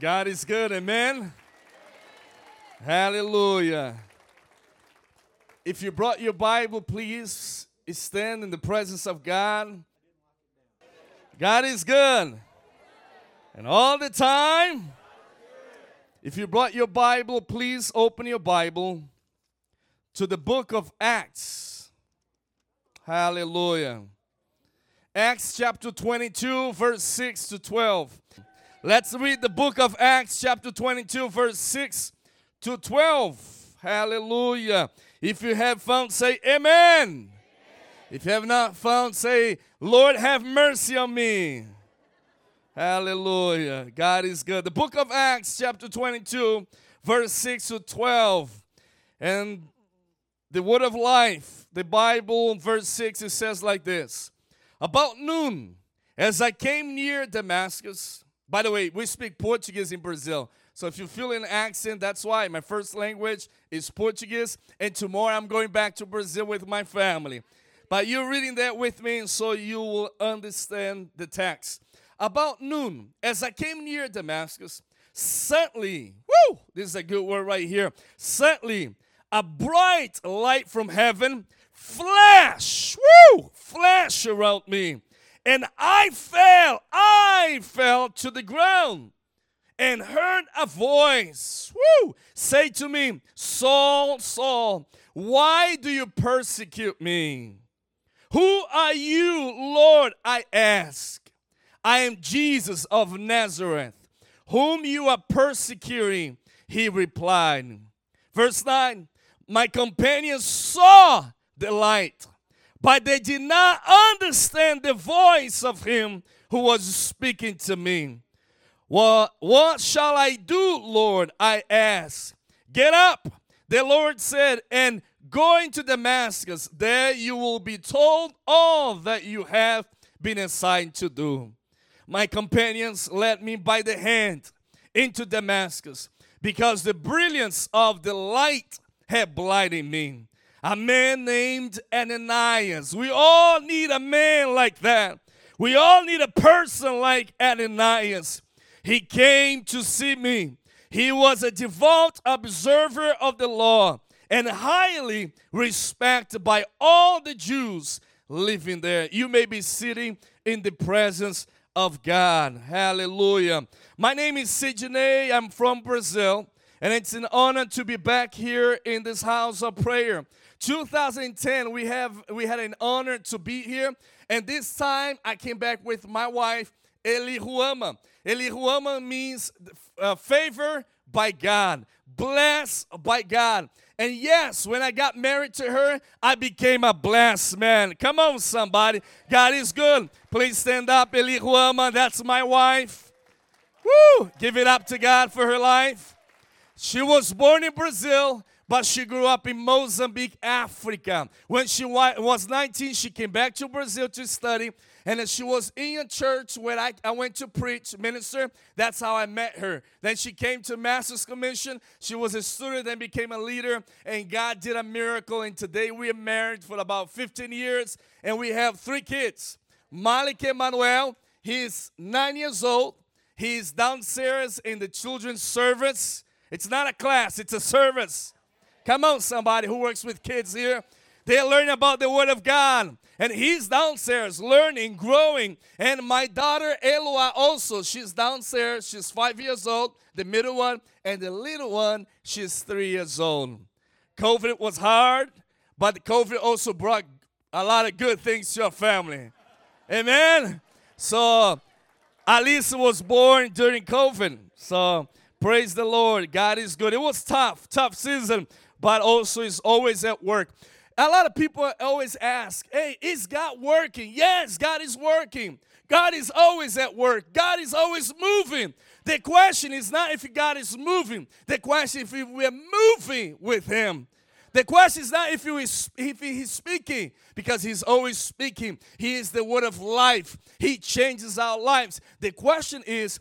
God is good, amen. Hallelujah. If you brought your Bible, please stand in the presence of God. God is good. And all the time, if you brought your Bible, please open your Bible to the book of Acts. Hallelujah. Acts chapter 22, verse 6 to 12. Let's read the book of Acts, chapter 22, verse 6 to 12. Hallelujah. If you have found, say amen. amen. If you have not found, say, Lord, have mercy on me. Hallelujah. God is good. The book of Acts, chapter 22, verse 6 to 12. And the word of life, the Bible, verse 6, it says like this About noon, as I came near Damascus, by the way, we speak Portuguese in Brazil. So if you feel an accent, that's why. My first language is Portuguese. And tomorrow I'm going back to Brazil with my family. But you're reading that with me, so you will understand the text. About noon, as I came near Damascus, suddenly, whoo, this is a good word right here. Suddenly, a bright light from heaven flash, woo, flash around me and I fell, I fell to the ground and heard a voice whoo, say to me, Saul, Saul, why do you persecute me? Who are you, Lord? I ask. I am Jesus of Nazareth, whom you are persecuting. He replied. Verse 9 My companions saw the light but they did not understand the voice of him who was speaking to me. Well, what shall I do, Lord? I asked. Get up, the Lord said, and go into Damascus. There you will be told all that you have been assigned to do. My companions led me by the hand into Damascus because the brilliance of the light had blinded me a man named Ananias. We all need a man like that. We all need a person like Ananias. He came to see me. He was a devout observer of the law and highly respected by all the Jews living there. You may be sitting in the presence of God. Hallelujah. My name is Sidney. I'm from Brazil, and it's an honor to be back here in this house of prayer. 2010, we have we had an honor to be here, and this time I came back with my wife, Elihuama. Elihuama means uh, favor by God, blessed by God. And yes, when I got married to her, I became a blessed man. Come on, somebody. God is good. Please stand up, Elihuama. That's my wife. Woo! Give it up to God for her life. She was born in Brazil but she grew up in Mozambique, Africa. When she was 19, she came back to Brazil to study. And she was in a church where I, I went to preach, minister. That's how I met her. Then she came to Master's Commission. She was a student and became a leader. And God did a miracle. And today we are married for about 15 years. And we have three kids. Malik Emmanuel, he's nine years old. He's downstairs in the children's service. It's not a class, it's a service. Come on, somebody who works with kids here. They're learning about the Word of God. And he's downstairs learning, growing. And my daughter Eloa also, she's downstairs. She's five years old, the middle one. And the little one, she's three years old. COVID was hard, but COVID also brought a lot of good things to your family. Amen. So Alice was born during COVID. So praise the Lord. God is good. It was tough, tough season but also is always at work. A lot of people always ask, hey, is God working? Yes, God is working. God is always at work. God is always moving. The question is not if God is moving. The question is if we're moving with Him. The question is not if he is if he is speaking, because he's always speaking. He is the word of life. He changes our lives. The question is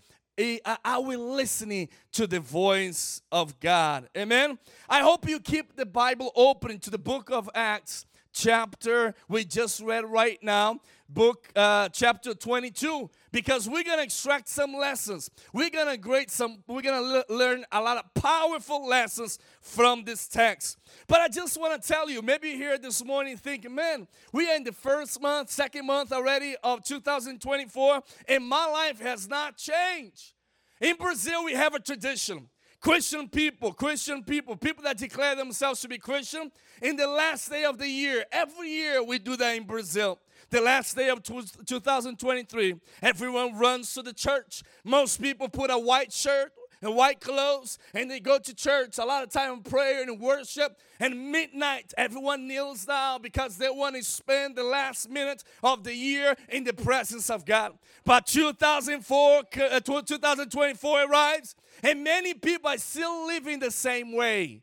are we listening to the voice of God? Amen. I hope you keep the Bible open to the book of Acts, chapter we just read right now, book uh, chapter 22 because we're gonna extract some lessons. We're gonna grade some we're gonna le- learn a lot of powerful lessons from this text. But i just want to tell you maybe you're here this morning thinking man we are in the first month second month already of 2024 and my life has not changed. In brazil we have a tradition Christian people, Christian people, people that declare themselves to be Christian, in the last day of the year, every year we do that in Brazil the last day of 2023, everyone runs to the church. Most people put a white shirt and white clothes and they go to church a lot of time in prayer and worship and midnight everyone kneels down because they want to spend the last minute of the year in the presence of god but 2004 uh, 2024 arrives and many people are still living the same way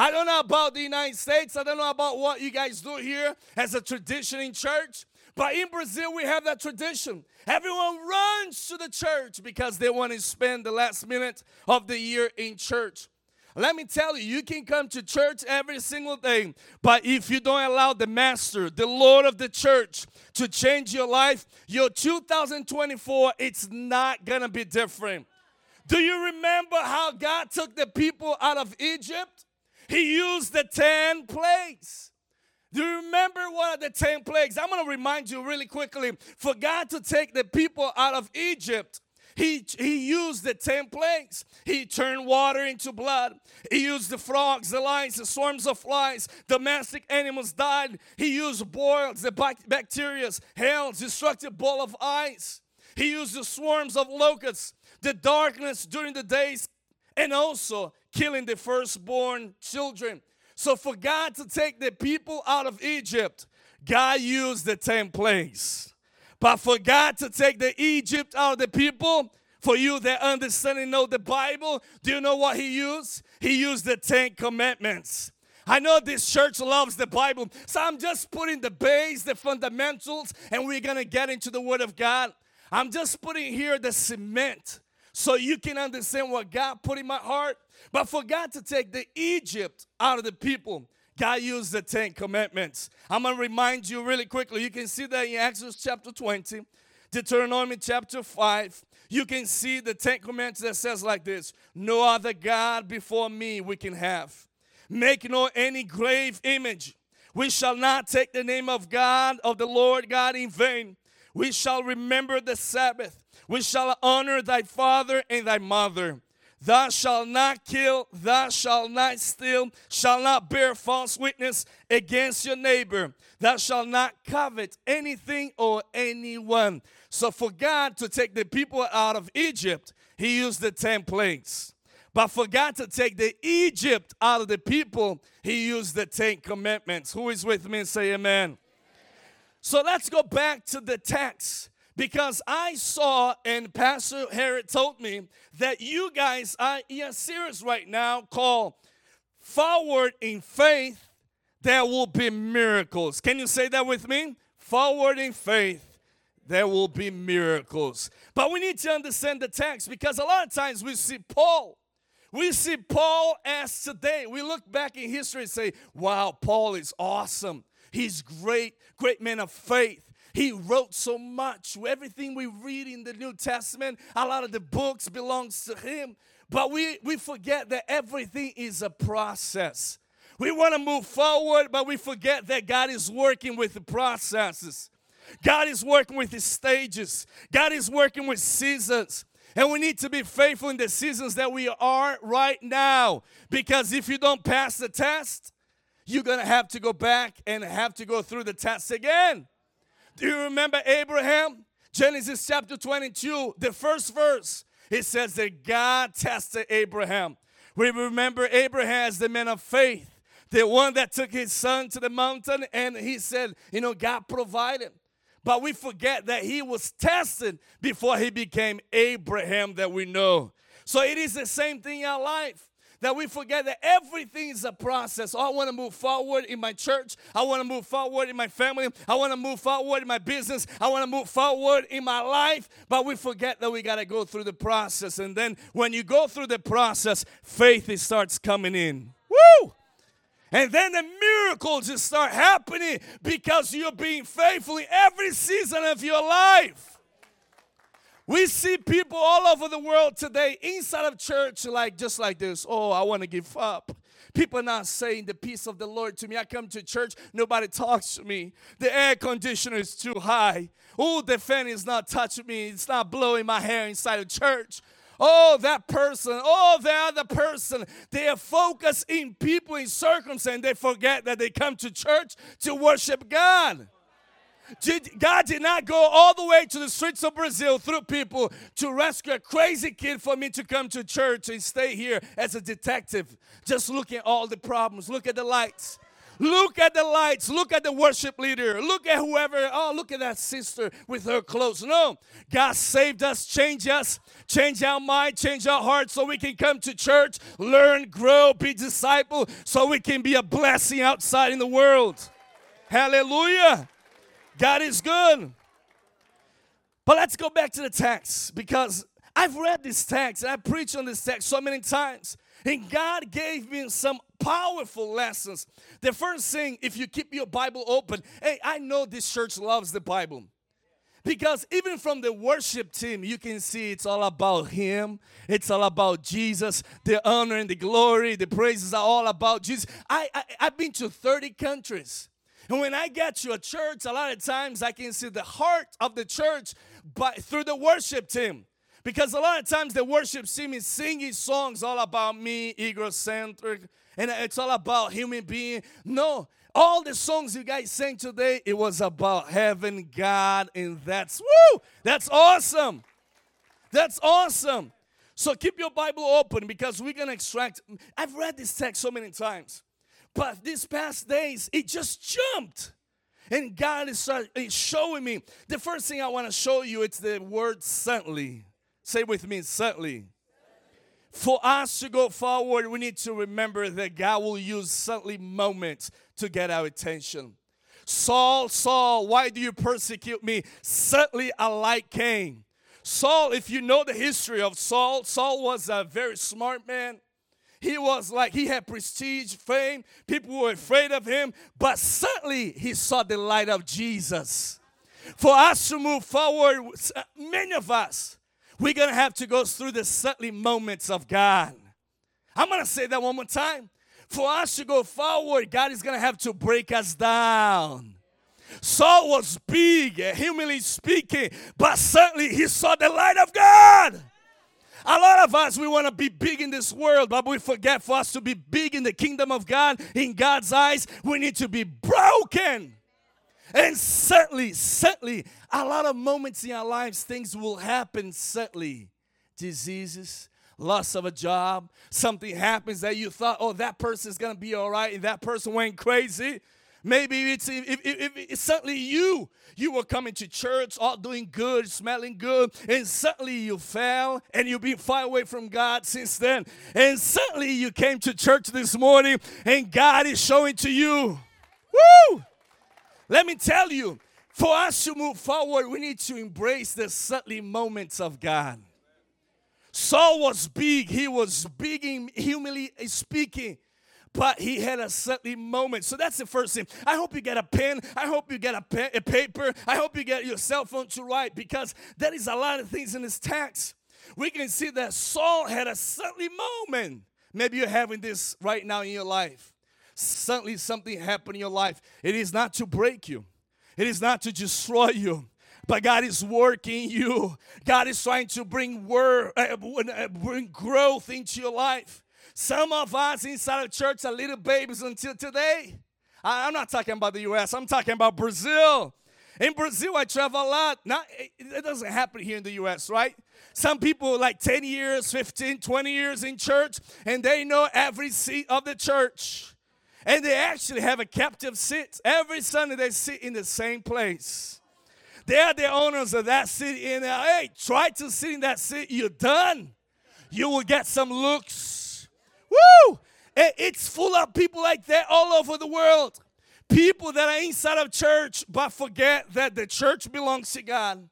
I don't know about the United States. I don't know about what you guys do here as a tradition in church. But in Brazil, we have that tradition. Everyone runs to the church because they want to spend the last minute of the year in church. Let me tell you, you can come to church every single day, but if you don't allow the master, the Lord of the church, to change your life, your 2024, it's not gonna be different. Do you remember how God took the people out of Egypt? He used the 10 plagues. Do you remember one of the 10 plagues? I'm going to remind you really quickly. For God to take the people out of Egypt, he, he used the 10 plagues. He turned water into blood. He used the frogs, the lions, the swarms of flies. Domestic animals died. He used boils, the bacteria, hail, destructive ball of ice. He used the swarms of locusts, the darkness during the days, and also killing the firstborn children. So, for God to take the people out of Egypt, God used the 10 plagues. But for God to take the Egypt out of the people, for you that understand and know the Bible, do you know what He used? He used the Ten Commandments. I know this church loves the Bible, so I'm just putting the base, the fundamentals, and we're gonna get into the Word of God. I'm just putting here the cement so you can understand what God put in my heart. But for God to take the Egypt out of the people, God used the Ten Commandments. I'm going to remind you really quickly. You can see that in Exodus chapter 20, Deuteronomy chapter 5. You can see the Ten Commandments that says like this No other God before me we can have. Make no any grave image. We shall not take the name of God, of the Lord God in vain. We shall remember the Sabbath. We shall honor thy father and thy mother. Thou shalt not kill, thou shalt not steal, shall not bear false witness against your neighbor. Thou shalt not covet anything or anyone. So, for God to take the people out of Egypt, He used the 10 plagues. But for God to take the Egypt out of the people, He used the 10 commandments. Who is with me and say amen? So, let's go back to the text because I saw and Pastor Harriet told me that you guys are in a series right now called Forward in Faith, There Will Be Miracles. Can you say that with me? Forward in Faith, there will be miracles. But we need to understand the text because a lot of times we see Paul. We see Paul as today. We look back in history and say, wow, Paul is awesome. He's great, great man of faith. He wrote so much. Everything we read in the New Testament, a lot of the books belongs to him. But we, we forget that everything is a process. We want to move forward, but we forget that God is working with the processes. God is working with the stages. God is working with seasons. And we need to be faithful in the seasons that we are right now. Because if you don't pass the test, you're going to have to go back and have to go through the test again. Do you remember Abraham? Genesis chapter 22, the first verse, it says that God tested Abraham. We remember Abraham as the man of faith, the one that took his son to the mountain and he said, You know, God provided. But we forget that he was tested before he became Abraham that we know. So it is the same thing in our life that we forget that everything is a process. Oh, I want to move forward in my church. I want to move forward in my family. I want to move forward in my business. I want to move forward in my life. But we forget that we got to go through the process. And then when you go through the process, faith starts coming in. Woo! And then the miracles just start happening because you're being faithful in every season of your life. We see people all over the world today inside of church like just like this. Oh, I want to give up. People are not saying the peace of the Lord to me. I come to church, nobody talks to me. The air conditioner is too high. Oh, the fan is not touching me. It's not blowing my hair inside of church. Oh, that person, oh, the other person. They are focused in people, in circumstance. They forget that they come to church to worship God. God did not go all the way to the streets of Brazil through people to rescue a crazy kid for me to come to church and stay here as a detective, just looking at all the problems. Look at the lights. Look at the lights. Look at the worship leader. Look at whoever. Oh, look at that sister with her clothes. No, God saved us, change us, change our mind, change our heart so we can come to church, learn, grow, be disciple, so we can be a blessing outside in the world. Hallelujah. God is good. But let's go back to the text because I've read this text and I preached on this text so many times. And God gave me some powerful lessons. The first thing, if you keep your Bible open, hey, I know this church loves the Bible. Because even from the worship team, you can see it's all about Him. It's all about Jesus. The honor and the glory, the praises are all about Jesus. I, I, I've been to 30 countries. And when I get to a church, a lot of times I can see the heart of the church by, through the worship team. Because a lot of times the worship team is singing songs all about me, egocentric, and it's all about human being. No, all the songs you guys sang today, it was about heaven, God, and that's woo! That's awesome. That's awesome. So keep your Bible open because we're gonna extract. I've read this text so many times. But these past days, it just jumped. And God is uh, showing me. The first thing I want to show you, it's the word suddenly. Say with me, suddenly. For us to go forward, we need to remember that God will use suddenly moments to get our attention. Saul, Saul, why do you persecute me? Suddenly a light came. Saul, if you know the history of Saul, Saul was a very smart man. He was like, he had prestige, fame. People were afraid of him. But suddenly he saw the light of Jesus. For us to move forward, uh, many of us, we're going to have to go through the suddenly moments of God. I'm going to say that one more time. For us to go forward, God is going to have to break us down. Saul was big, humanly speaking, but suddenly he saw the light of God. A lot of us, we want to be big in this world, but we forget for us to be big in the kingdom of God, in God's eyes, we need to be broken. And certainly, certainly, a lot of moments in our lives, things will happen certainly. Diseases, loss of a job, something happens that you thought, oh, that person's gonna be all right, and that person went crazy. Maybe it's if, if, if, suddenly you. You were coming to church, all doing good, smelling good, and suddenly you fell and you've been far away from God since then. And suddenly you came to church this morning and God is showing to you. Woo! Let me tell you, for us to move forward, we need to embrace the suddenly moments of God. Saul was big, he was big in humanly speaking but he had a sudden moment. So that's the first thing. I hope you get a pen. I hope you get a, pen, a paper. I hope you get your cell phone to write because that is a lot of things in this text. We can see that Saul had a sudden moment. Maybe you're having this right now in your life. Suddenly something happened in your life. It is not to break you. It is not to destroy you but God is working you. God is trying to bring word, uh, uh, bring growth into your life. Some of us inside of church are little babies until today. I'm not talking about the US, I'm talking about Brazil. In Brazil, I travel a lot. Not, it doesn't happen here in the US, right? Some people like 10 years, 15, 20 years in church, and they know every seat of the church. And they actually have a captive seat. Every Sunday, they sit in the same place. They are the owners of that seat. And hey, try to sit in that seat. You're done. You will get some looks Woo! It's full of people like that all over the world. People that are inside of church but forget that the church belongs to God.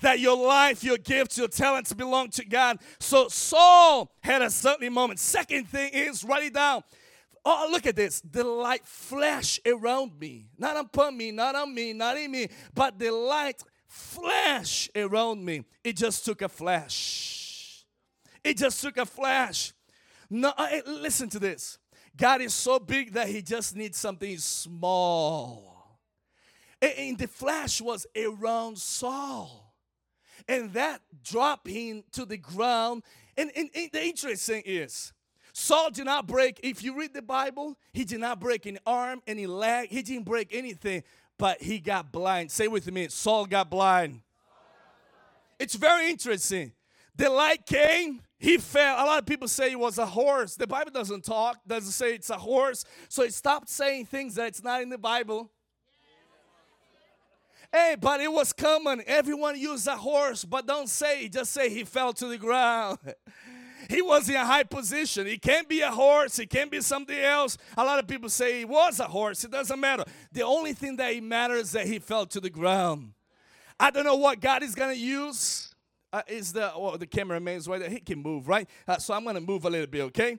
That your life, your gifts, your talents belong to God. So Saul had a certain moment. Second thing is write it down. Oh, look at this. The light flashed around me. Not upon me, not on me, not in me, but the light flash around me. It just took a flash. It just took a flash. No, uh, I, listen to this. God is so big that He just needs something small. And the flash was around Saul. And that dropped him to the ground. And, and, and the interesting is, Saul did not break, if you read the Bible, he did not break any arm, any leg, he didn't break anything, but he got blind. Say with me, Saul got blind. It's very interesting. The light came, he fell. A lot of people say it was a horse. The Bible doesn't talk, doesn't say it's a horse. So he stopped saying things that it's not in the Bible. Hey, but it was common. Everyone used a horse, but don't say, just say he fell to the ground. he was in a high position. He can't be a horse, he can't be something else. A lot of people say he was a horse. It doesn't matter. The only thing that matters is that he fell to the ground. I don't know what God is going to use. Uh, is the well, the cameraman's right there? He can move, right? Uh, so I'm going to move a little bit, okay?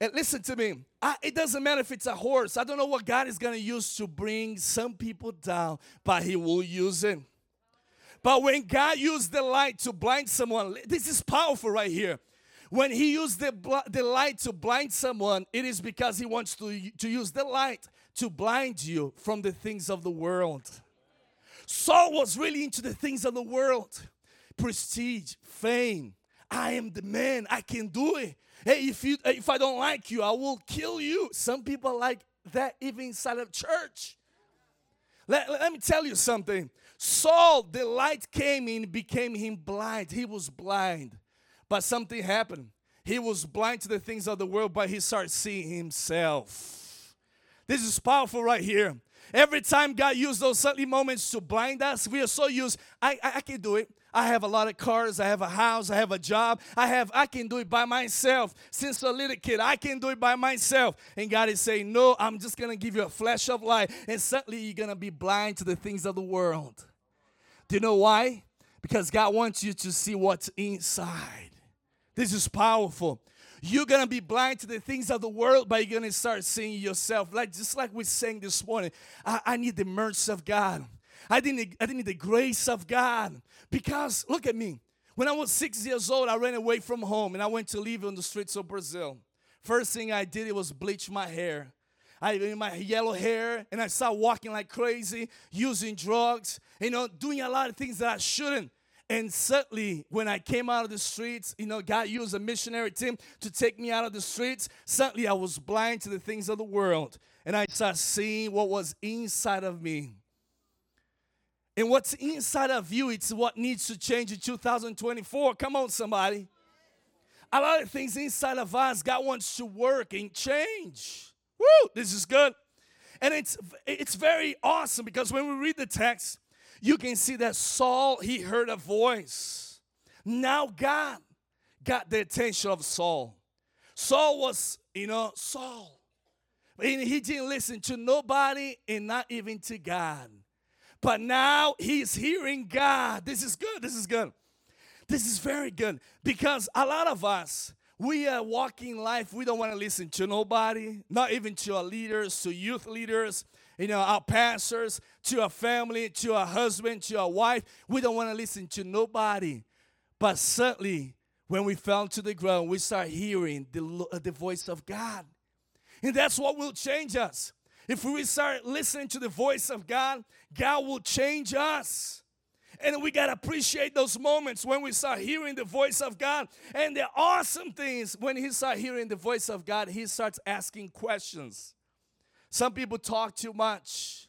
And listen to me. I, it doesn't matter if it's a horse. I don't know what God is going to use to bring some people down, but He will use it. But when God used the light to blind someone, this is powerful right here. When he used the, the light to blind someone, it is because he wants to, to use the light to blind you from the things of the world. Saul was really into the things of the world prestige, fame. I am the man, I can do it. Hey, if, you, if I don't like you, I will kill you. Some people like that even inside of church. Let, let me tell you something. Saul, the light came in, became him blind. He was blind. But something happened. He was blind to the things of the world, but he started seeing himself. This is powerful right here. Every time God used those suddenly moments to blind us, we are so used. I, I, I can do it. I have a lot of cars. I have a house. I have a job. I have. I can do it by myself. Since a little kid, I can do it by myself. And God is saying, "No, I'm just gonna give you a flash of light, and suddenly you're gonna be blind to the things of the world." Do you know why? Because God wants you to see what's inside. This is powerful. You're gonna be blind to the things of the world, but you're gonna start seeing yourself. Like just like we sang this morning. I, I need the mercy of God. I didn't, I didn't need the grace of God. Because look at me. When I was six years old, I ran away from home and I went to live on the streets of Brazil. First thing I did it was bleach my hair. I in my yellow hair and I started walking like crazy, using drugs, you know, doing a lot of things that I shouldn't. And suddenly, when I came out of the streets, you know, God used a missionary team to take me out of the streets. Suddenly, I was blind to the things of the world. And I started seeing what was inside of me. And what's inside of you, it's what needs to change in 2024. Come on, somebody. A lot of things inside of us, God wants to work and change. Woo, this is good. And it's it's very awesome because when we read the text, you can see that Saul, he heard a voice. Now God got the attention of Saul. Saul was, you know, Saul. And he didn't listen to nobody and not even to God. But now he's hearing God. This is good. This is good. This is very good because a lot of us, we are walking life, we don't want to listen to nobody, not even to our leaders, to youth leaders, you know, our pastors, to our family, to our husband, to our wife. We don't want to listen to nobody. But certainly, when we fell to the ground, we start hearing the, uh, the voice of God. And that's what will change us. If we start listening to the voice of God, God will change us. And we got to appreciate those moments when we start hearing the voice of God. And the awesome things when he start hearing the voice of God, he starts asking questions. Some people talk too much,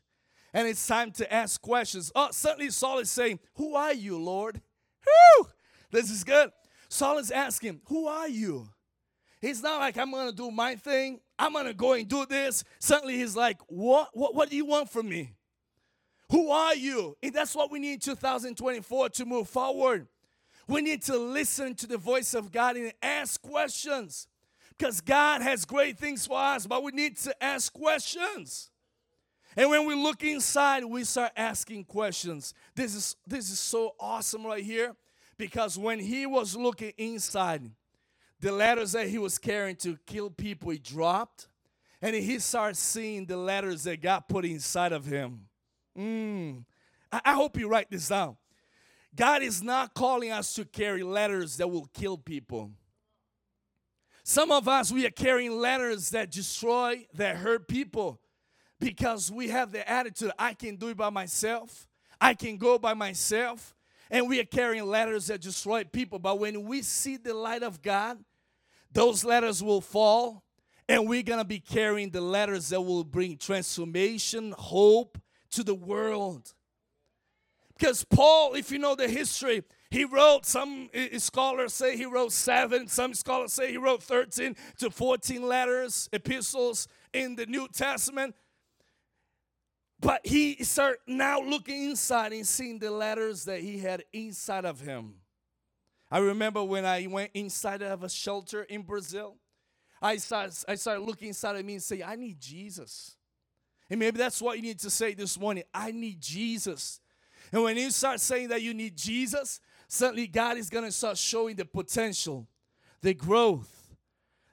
and it's time to ask questions. Oh, suddenly Saul is saying, Who are you, Lord? Whew, this is good. Saul is asking, Who are you? He's not like, I'm gonna do my thing, I'm gonna go and do this. Suddenly he's like, What, what, what do you want from me? Who are you? And that's what we need in 2024 to move forward. We need to listen to the voice of God and ask questions. Because God has great things for us, but we need to ask questions. And when we look inside, we start asking questions. This is this is so awesome right here because when he was looking inside, the letters that he was carrying to kill people he dropped, and he starts seeing the letters that God put inside of him. Mm. I, I hope you write this down. God is not calling us to carry letters that will kill people. Some of us, we are carrying letters that destroy, that hurt people because we have the attitude I can do it by myself, I can go by myself, and we are carrying letters that destroy people. But when we see the light of God, those letters will fall, and we're gonna be carrying the letters that will bring transformation, hope to the world. Because Paul, if you know the history, he wrote, some scholars say he wrote seven, some scholars say he wrote 13 to 14 letters, epistles in the New Testament. But he started now looking inside and seeing the letters that he had inside of him. I remember when I went inside of a shelter in Brazil, I started, I started looking inside of me and say, I need Jesus. And maybe that's what you need to say this morning. I need Jesus. And when you start saying that you need Jesus, suddenly God is going to start showing the potential, the growth,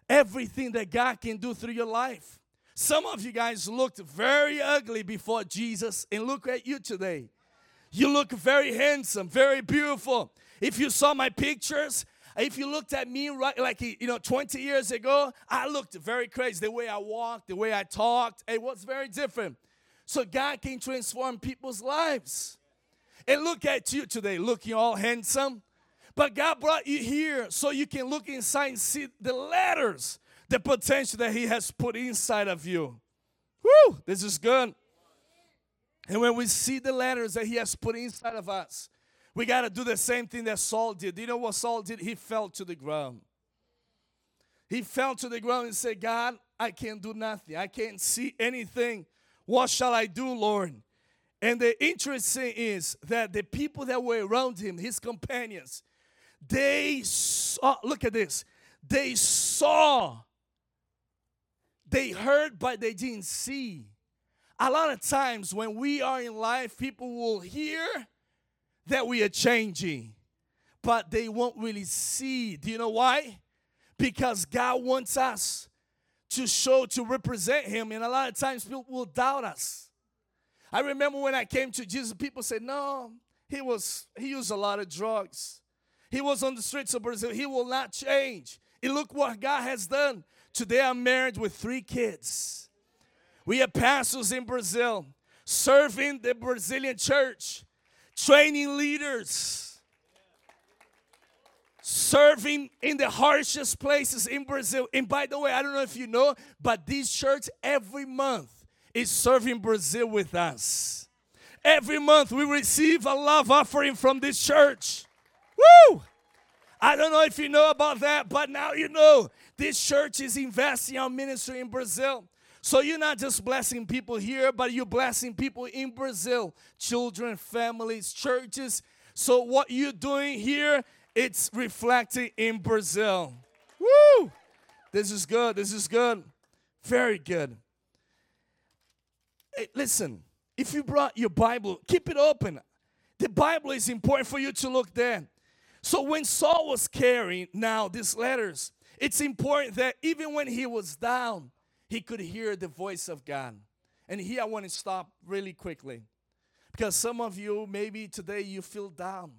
everything that God can do through your life. Some of you guys looked very ugly before Jesus, and look at you today. You look very handsome, very beautiful. If you saw my pictures, if you looked at me right like you know 20 years ago, I looked very crazy. The way I walked, the way I talked, it was very different. So God can transform people's lives. And look at you today, looking all handsome. But God brought you here so you can look inside and see the letters the potential that He has put inside of you. Woo! This is good. And when we see the letters that He has put inside of us, we got to do the same thing that Saul did. Do you know what Saul did? He fell to the ground. He fell to the ground and said, God, I can't do nothing. I can't see anything. What shall I do, Lord? And the interesting is that the people that were around him, his companions, they saw, look at this, they saw they heard, but they didn't see. A lot of times when we are in life, people will hear that we are changing, but they won't really see. Do you know why? Because God wants us to show, to represent Him, and a lot of times people will doubt us. I remember when I came to Jesus, people said, No, he was he used a lot of drugs. He was on the streets of Brazil. He will not change. And look what God has done. Today I'm married with three kids. We have pastors in Brazil serving the Brazilian church, training leaders, serving in the harshest places in Brazil. And by the way, I don't know if you know, but this church every month is serving Brazil with us. Every month we receive a love offering from this church. Woo! I don't know if you know about that, but now you know. This church is investing on ministry in Brazil. So you're not just blessing people here, but you're blessing people in Brazil, children, families, churches. So what you're doing here, it's reflected in Brazil. Woo! This is good. This is good. Very good. Hey, listen, if you brought your Bible, keep it open. The Bible is important for you to look there. So when Saul was carrying now these letters, it's important that even when he was down, he could hear the voice of God. And here I want to stop really quickly. Because some of you, maybe today you feel down.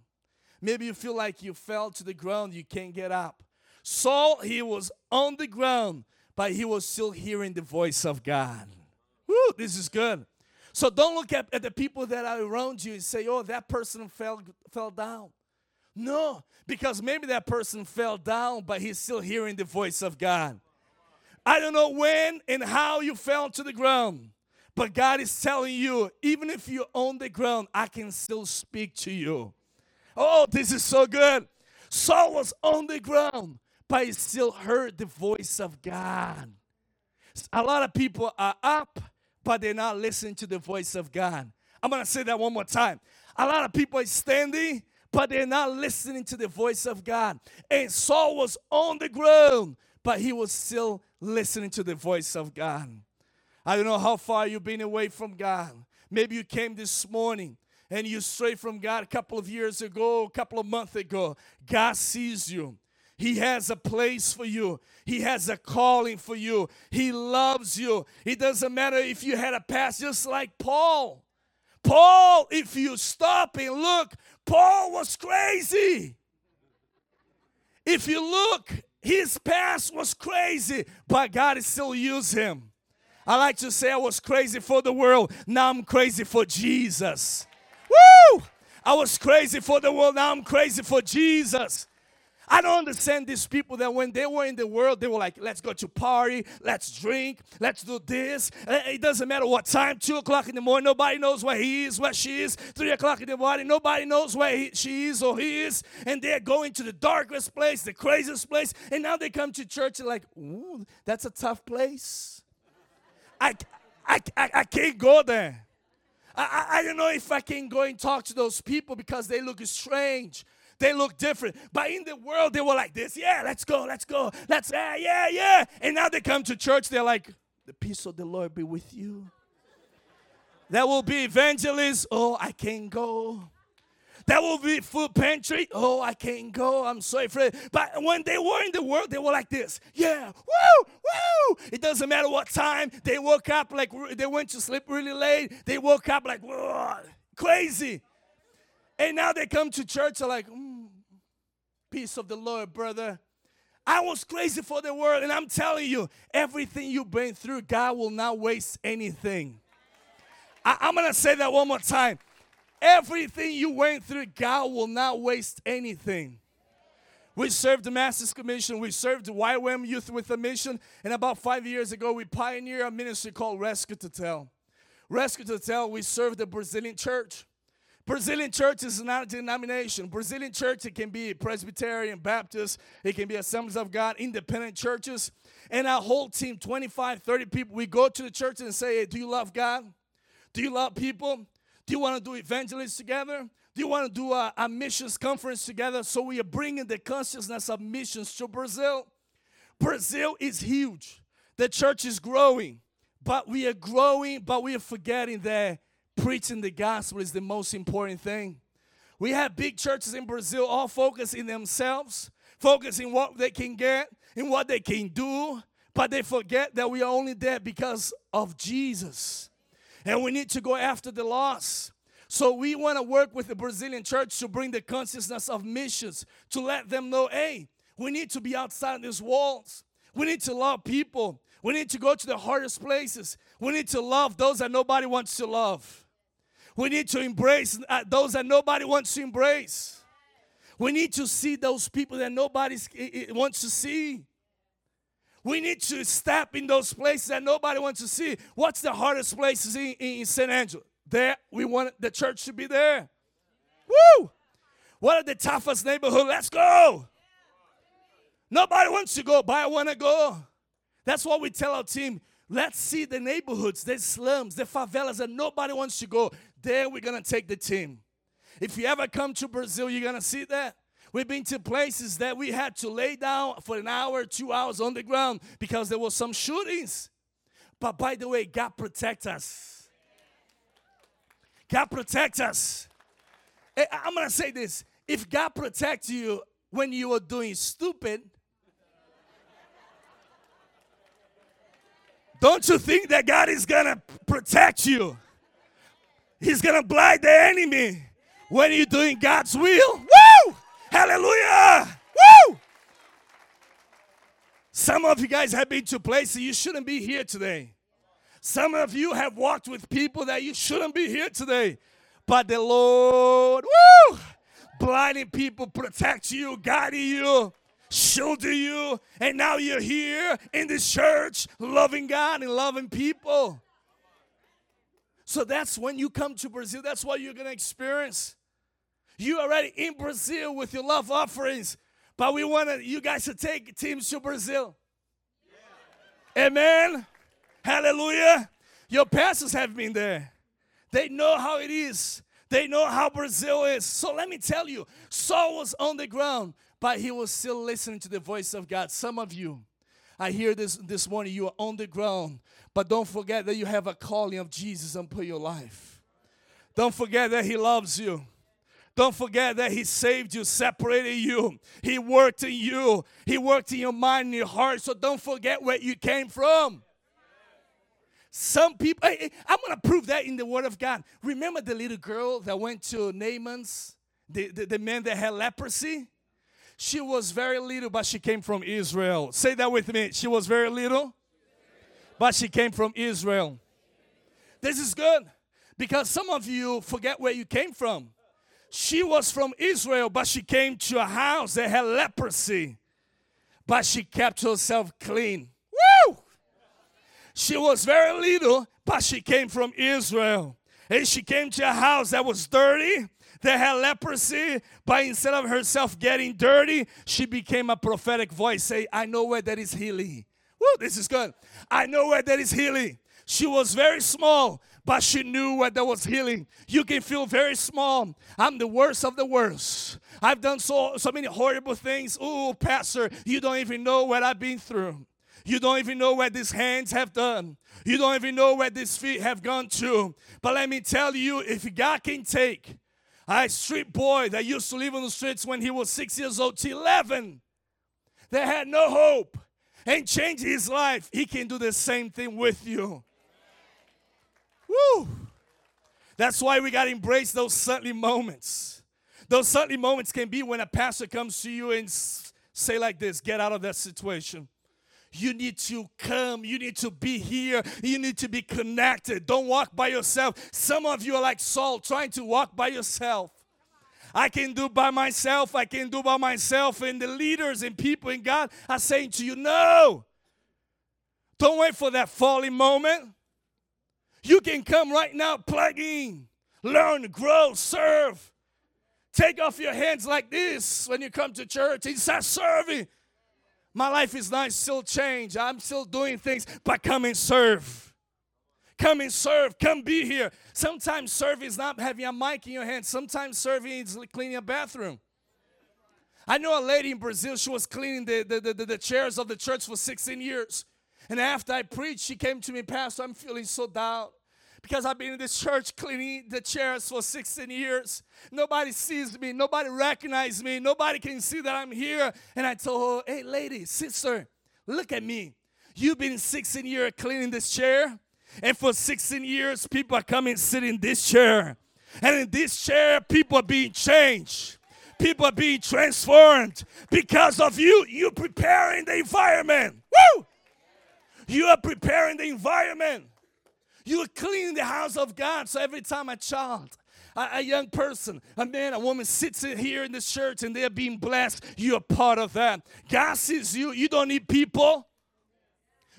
Maybe you feel like you fell to the ground, you can't get up. Saul, he was on the ground, but he was still hearing the voice of God. Woo, this is good. So don't look at, at the people that are around you and say, oh, that person fell, fell down. No, because maybe that person fell down, but he's still hearing the voice of God. I don't know when and how you fell to the ground, but God is telling you, even if you're on the ground, I can still speak to you. Oh, this is so good. Saul was on the ground, but he still heard the voice of God. A lot of people are up, but they're not listening to the voice of God. I'm going to say that one more time. A lot of people are standing, but they're not listening to the voice of God. And Saul was on the ground, but he was still listening to the voice of God. I don't know how far you've been away from God. Maybe you came this morning and you strayed from God a couple of years ago, a couple of months ago. God sees you. He has a place for you. He has a calling for you. He loves you. It doesn't matter if you had a past, just like Paul. Paul, if you stop and look, Paul was crazy. If you look, his past was crazy, but God still used him. I like to say I was crazy for the world, now I'm crazy for Jesus. Woo! I was crazy for the world, now I'm crazy for Jesus. I don't understand these people that when they were in the world, they were like, let's go to party, let's drink, let's do this. Eh, it doesn't matter what time, 2 o'clock in the morning, nobody knows where he is, where she is. 3 o'clock in the morning, nobody knows where he, she is or he is. And they're going to the darkest place, the craziest place. And now they come to church and like, ooh, that's a tough place. I, I, I, I can't go there. I, I, I don't know if I can go and talk to those people because they look strange. They look different. But in the world, they were like this. Yeah, let's go, let's go. Let's, yeah, yeah, yeah. And now they come to church, they're like, the peace of the Lord be with you. That will be evangelists. Oh, I can't go. That will be food pantry. Oh, I can't go. I'm so afraid. But when they were in the world, they were like this. Yeah, woo, woo. It doesn't matter what time. They woke up like they went to sleep really late. They woke up like whoa, crazy. And now they come to church, are like, mm, peace of the Lord, brother. I was crazy for the world, and I'm telling you, everything you've been through, God will not waste anything. I, I'm gonna say that one more time. Everything you went through, God will not waste anything. We served the Masters Commission. We served the YWAM Youth with a Mission. And about five years ago, we pioneered a ministry called Rescue to Tell. Rescue to Tell, we served the Brazilian church. Brazilian church is not a denomination. Brazilian church, it can be Presbyterian, Baptist, it can be Assemblies of God, independent churches. And our whole team, 25, 30 people, we go to the church and say, hey, do you love God? Do you love people? Do you want to do evangelists together? Do you want to do a, a missions conference together? So we are bringing the consciousness of missions to Brazil. Brazil is huge. The church is growing, but we are growing, but we are forgetting that preaching the gospel is the most important thing. We have big churches in Brazil all focused in themselves, focusing what they can get and what they can do, but they forget that we are only there because of Jesus. And we need to go after the lost. So we want to work with the Brazilian church to bring the consciousness of missions, to let them know, hey, we need to be outside these walls. We need to love people. We need to go to the hardest places. We need to love those that nobody wants to love. We need to embrace uh, those that nobody wants to embrace. We need to see those people that nobody wants to see. We need to step in those places that nobody wants to see. What's the hardest places in, in St. Angelo? There, we want the church to be there. Woo! What are the toughest neighborhood? Let's go. Nobody wants to go, but I want to go. That's what we tell our team. Let's see the neighborhoods, the slums, the favelas that nobody wants to go. There we're going to take the team. If you ever come to Brazil, you're going to see that. We've been to places that we had to lay down for an hour, two hours on the ground because there was some shootings. But by the way, God protect us. God protect us. Eh, I'm going to say this. If God protects you when you are doing stupid, don't you think that God is going to protect you? He's going to blind the enemy when you're doing God's will. Woo! Hallelujah! Woo! Some of you guys have been to places you shouldn't be here today. Some of you have walked with people that you shouldn't be here today. But the Lord, woo! Blinding people protect you, guiding you, shoulder you, and now you're here in this church loving God and loving people. So that's when you come to Brazil, that's what you're going to experience. You already in Brazil with your love offerings, but we want you guys to take teams to Brazil. Yeah. Amen. Hallelujah. Your pastors have been there. They know how it is. They know how Brazil is. So let me tell you, Saul was on the ground, but he was still listening to the voice of God. Some of you, I hear this this morning, you are on the ground, but don't forget that you have a calling of Jesus upon your life. Don't forget that He loves you. Don't forget that He saved you, separated you. He worked in you. He worked in your mind and your heart. So don't forget where you came from. Some people, I'm going to prove that in the Word of God. Remember the little girl that went to Naaman's, the, the, the man that had leprosy? She was very little, but she came from Israel. Say that with me. She was very little, but she came from Israel. This is good because some of you forget where you came from. She was from Israel, but she came to a house that had leprosy, but she kept herself clean. Woo! She was very little, but she came from Israel. And she came to a house that was dirty, that had leprosy, but instead of herself getting dirty, she became a prophetic voice. Say, I know where there is healing. Woo, this is good. I know where there is healing. She was very small, but she knew where there was healing. You can feel very small. I'm the worst of the worst. I've done so, so many horrible things. Oh, Pastor, you don't even know what I've been through. You don't even know what these hands have done. You don't even know where these feet have gone to. But let me tell you, if God can take a street boy that used to live on the streets when he was six years old to 11, that had no hope, and changed his life, he can do the same thing with you. Woo! That's why we got to embrace those suddenly moments. Those suddenly moments can be when a pastor comes to you and say like this, get out of that situation. You need to come. You need to be here. You need to be connected. Don't walk by yourself. Some of you are like Saul, trying to walk by yourself. I can do by myself. I can do by myself. And the leaders and people in God are saying to you, no. Don't wait for that falling moment. You can come right now, plug in, learn, grow, serve. Take off your hands like this when you come to church and start serving. My life is not still changed. I'm still doing things, but come and serve. Come and serve. Come be here. Sometimes serving is not having a mic in your hand. Sometimes serving is cleaning a bathroom. I know a lady in Brazil, she was cleaning the, the, the, the chairs of the church for 16 years. And after I preached, she came to me, Pastor, I'm feeling so down because I've been in this church cleaning the chairs for 16 years. Nobody sees me, nobody recognizes me, nobody can see that I'm here. And I told her, hey, lady, sister, look at me. You've been 16 years cleaning this chair, and for 16 years, people are coming sit in this chair. And in this chair, people are being changed. People are being transformed because of you. You're preparing the environment. Woo! You are preparing the environment. You cleaning the house of God. So every time a child, a, a, young person, a man, a woman sits in here in this church and they're being blessed, you're part of that. God sees you. You don't need people.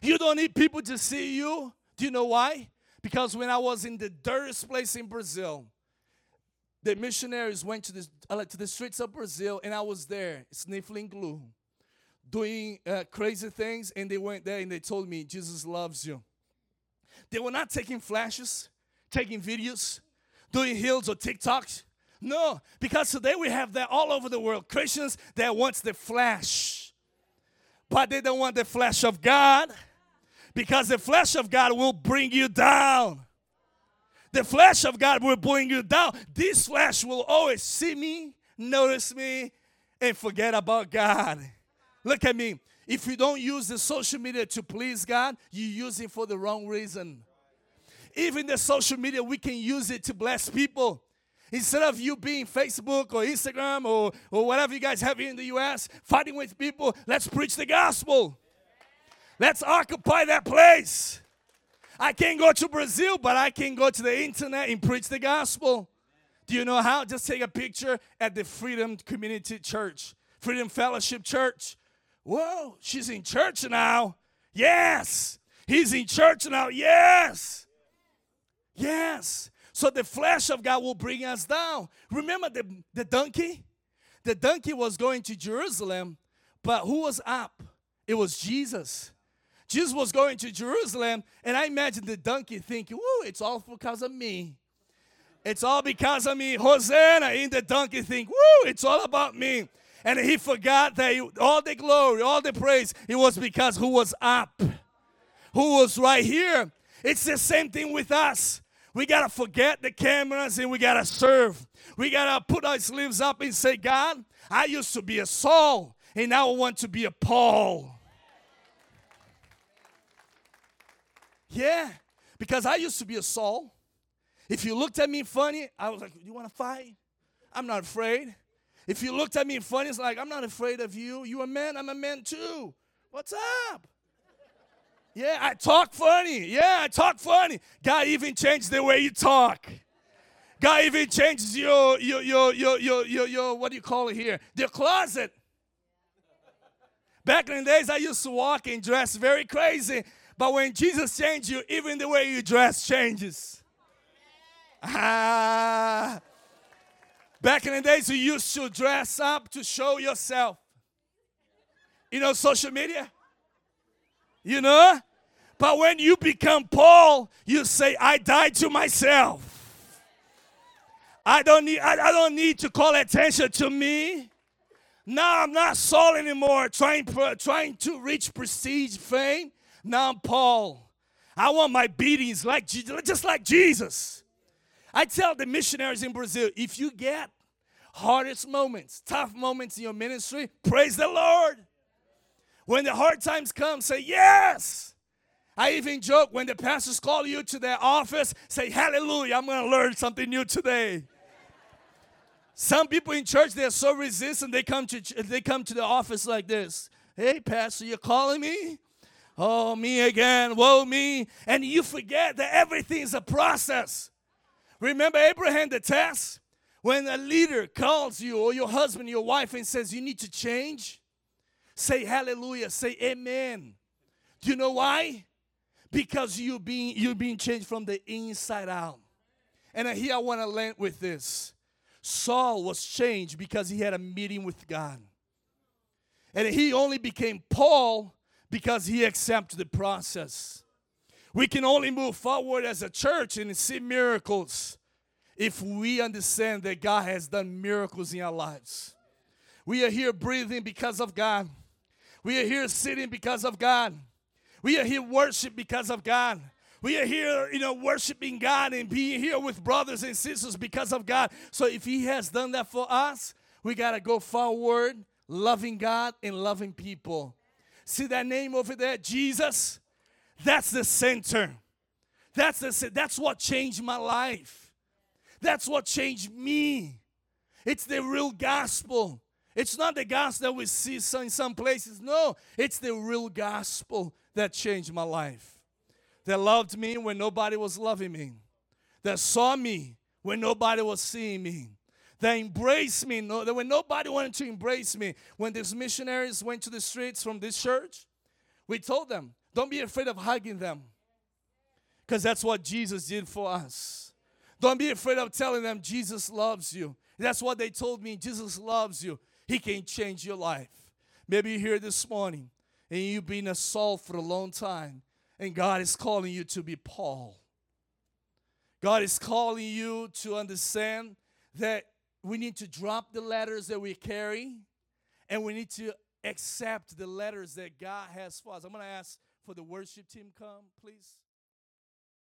You don't need people to see you. Do you know why? Because when I was in the dirtiest place in Brazil, the missionaries went to the, uh, to the streets of Brazil and I was there sniffing glue, doing uh, crazy things. And they went there and they told me, Jesus loves you. They were not taking flashes, taking videos, doing reels or TikToks. No, because today we have that all over the world. Christians that wants the flash, but they don't want the flesh of God because the flesh of God will bring you down. The flesh of God will bring you down. This flesh will always see me, notice me, and forget about God. Look at me. If you don't use the social media to please God, you use it for the wrong reason. Even the social media, we can use it to bless people. Instead of you being Facebook or Instagram or, or whatever you guys have here in the US, fighting with people, let's preach the gospel. Let's occupy that place. I can't go to Brazil, but I can go to the internet and preach the gospel. Do you know how? Just take a picture at the Freedom Community Church, Freedom Fellowship Church. Whoa, she's in church now. Yes. He's in church now. Yes. Yes. So the flesh of God will bring us down. Remember the, the donkey? The donkey was going to Jerusalem, but who was up? It was Jesus. Jesus was going to Jerusalem, and I imagine the donkey thinking, Whoa, it's all because of me. It's all because of me. Hosanna in the donkey think, Woo, it's all about me and he forgot that he, all the glory, all the praise, it was because who was up, who was right here. It's the same thing with us. We got to forget the cameras and we got to serve. We got to put our sleeves up and say, God, I used to be a Saul, and now I want to be a Paul. Yeah, because I used to be a Saul. If you looked at me funny, I was like, You want to fight? I'm not afraid. If you looked at me funny, it's like, I'm not afraid of you. You a man, I'm a man too. What's up? Yeah, I talk funny. Yeah, I talk funny. God even changed the way you talk. God even changes your your your your your your, your what do you call it here? The closet. Back in the days, I used to walk and dress very crazy. But when Jesus changed you, even the way you dress changes. Ah. Back in the days, you used to dress up to show yourself. You know, social media? You know? But when you become Paul, you say, I died to myself. I don't need I, I don't need to call attention to me. Now I'm not Saul anymore, trying trying to reach prestige, fame. Now I'm Paul. I want my beatings like just like Jesus. I tell the missionaries in Brazil, if you get hardest moments, tough moments in your ministry, praise the Lord. When the hard times come, say yes. I even joke when the pastors call you to their office, say hallelujah, I'm going to learn something new today. Some people in church they're so resistant they come to they come to the office like this. Hey pastor, you're calling me? Oh, me again, woe me. And you forget that everything's a process. Remember Abraham the test? When a leader calls you or your husband, your wife, and says you need to change, say hallelujah, say amen. Do you know why? Because you're being you're being changed from the inside out. And here I want to land with this. Saul was changed because he had a meeting with God. And he only became Paul because he accepted the process. We can only move forward as a church and see miracles if we understand that God has done miracles in our lives. We are here breathing because of God. We are here sitting because of God. We are here worship because of God. We are here, you know, worshiping God and being here with brothers and sisters because of God. So if He has done that for us, we got to go forward, loving God and loving people. See that name over there, Jesus? That's the center. That's the that's what changed my life. That's what changed me. It's the real gospel. It's not the gospel that we see in some places. No, it's the real gospel that changed my life that loved me when nobody was loving me, that saw me when nobody was seeing me, that embraced me that when nobody wanted to embrace me. When these missionaries went to the streets from this church, we told them, don't be afraid of hugging them because that's what Jesus did for us. Don't be afraid of telling them Jesus loves you. That's what they told me. Jesus loves you. He can change your life. Maybe you're here this morning and you've been a Saul for a long time and God is calling you to be Paul. God is calling you to understand that we need to drop the letters that we carry and we need to accept the letters that God has for us. I'm going to ask for the worship team come, please.